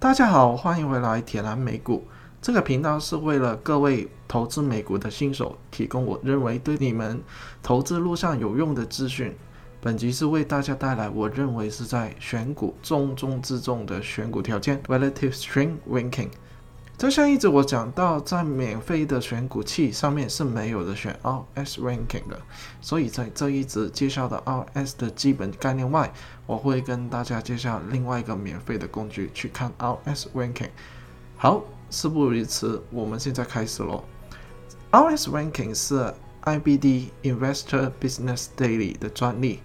大家好，欢迎回来铁蓝美股。这个频道是为了各位投资美股的新手提供我认为对你们投资路上有用的资讯。本集是为大家带来我认为是在选股重中之重的选股条件 ——relative strength ranking。就像一直我讲到，在免费的选股器上面是没有的选 RS ranking 的，所以在这一直介绍的 RS 的基本概念外，我会跟大家介绍另外一个免费的工具去看 RS ranking。好，事不宜迟，我们现在开始喽。RS ranking 是 IBD Investor Business Daily 的专利，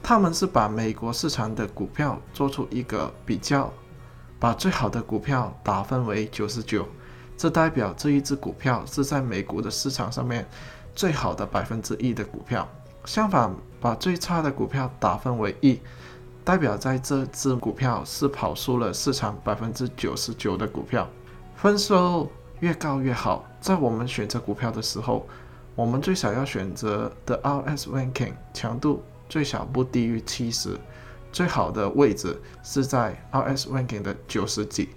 他们是把美国市场的股票做出一个比较。把最好的股票打分为九十九，这代表这一只股票是在美股的市场上面最好的百分之一的股票。相反，把最差的股票打分为一，代表在这只股票是跑输了市场百分之九十九的股票。分数越高越好。在我们选择股票的时候，我们最少要选择的 RS ranking 强度最少不低于七十。最好的位置是在 RS ranking 的九十几，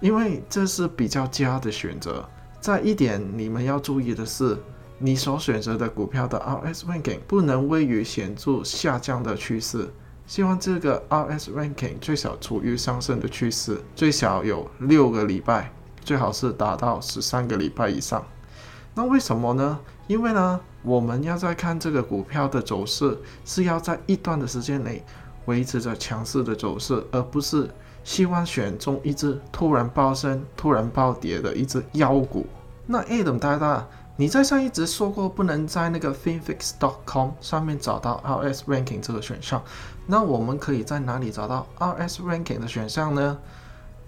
因为这是比较佳的选择。在一点你们要注意的是，你所选择的股票的 RS ranking 不能位于显著下降的趋势。希望这个 RS ranking 最少处于上升的趋势，最少有六个礼拜，最好是达到十三个礼拜以上。那为什么呢？因为呢，我们要在看这个股票的走势，是要在一段的时间内。维持着强势的走势，而不是希望选中一只突然暴升、突然暴跌的一只妖股。那 Adam 大大，你在上一直说过不能在那个 Finfix.com 上面找到 RS Ranking 这个选项，那我们可以在哪里找到 RS Ranking 的选项呢？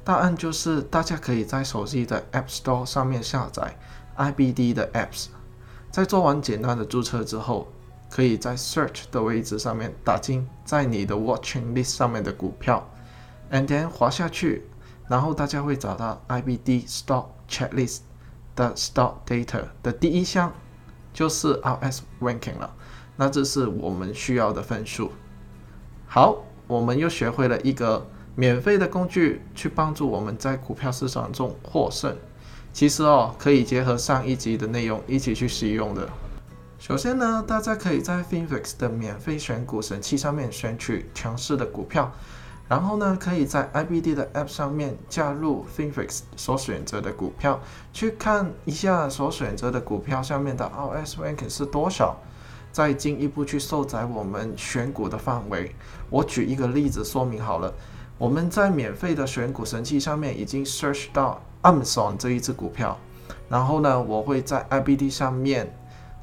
答案就是大家可以在手机的 App Store 上面下载 IBD 的 Apps，在做完简单的注册之后。可以在 Search 的位置上面打进在你的 Watching List 上面的股票，and then 滑下去，然后大家会找到 IBD Stock Checklist 的 Stock Data 的第一项就是 RS Ranking 了，那这是我们需要的分数。好，我们又学会了一个免费的工具去帮助我们在股票市场中获胜。其实哦，可以结合上一集的内容一起去使用的。首先呢，大家可以在 Finfix 的免费选股神器上面选取强势的股票，然后呢，可以在 IBD 的 App 上面加入 Finfix 所选择的股票，去看一下所选择的股票上面的 RS Rank 是多少，再进一步去受载我们选股的范围。我举一个例子说明好了，我们在免费的选股神器上面已经 search 到 Amazon 这一只股票，然后呢，我会在 IBD 上面。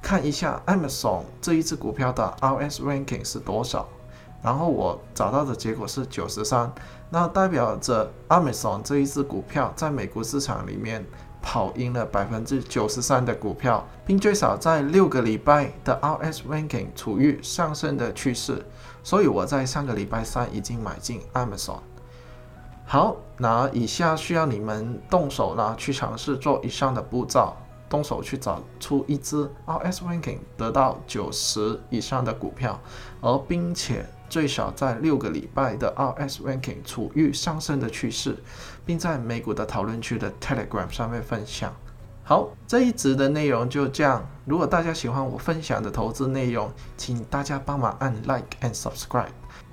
看一下 Amazon 这一只股票的 RS ranking 是多少，然后我找到的结果是九十三，那代表着 Amazon 这一只股票在美国市场里面跑赢了百分之九十三的股票，并最少在六个礼拜的 RS ranking 处于上升的趋势，所以我在上个礼拜三已经买进 Amazon。好，那以下需要你们动手啦，去尝试做以上的步骤。动手去找出一只 RS ranking 得到九十以上的股票，而并且最少在六个礼拜的 RS ranking 处于上升的趋势，并在美股的讨论区的 Telegram 上面分享。好，这一集的内容就这样。如果大家喜欢我分享的投资内容，请大家帮忙按 Like and Subscribe，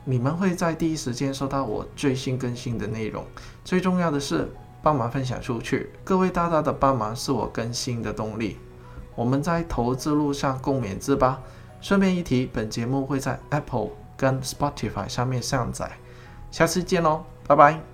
你们会在第一时间收到我最新更新的内容。最重要的是。帮忙分享出去，各位大大的帮忙是我更新的动力。我们在投资路上共勉之吧。顺便一提，本节目会在 Apple 跟 Spotify 上面上载。下次见喽，拜拜。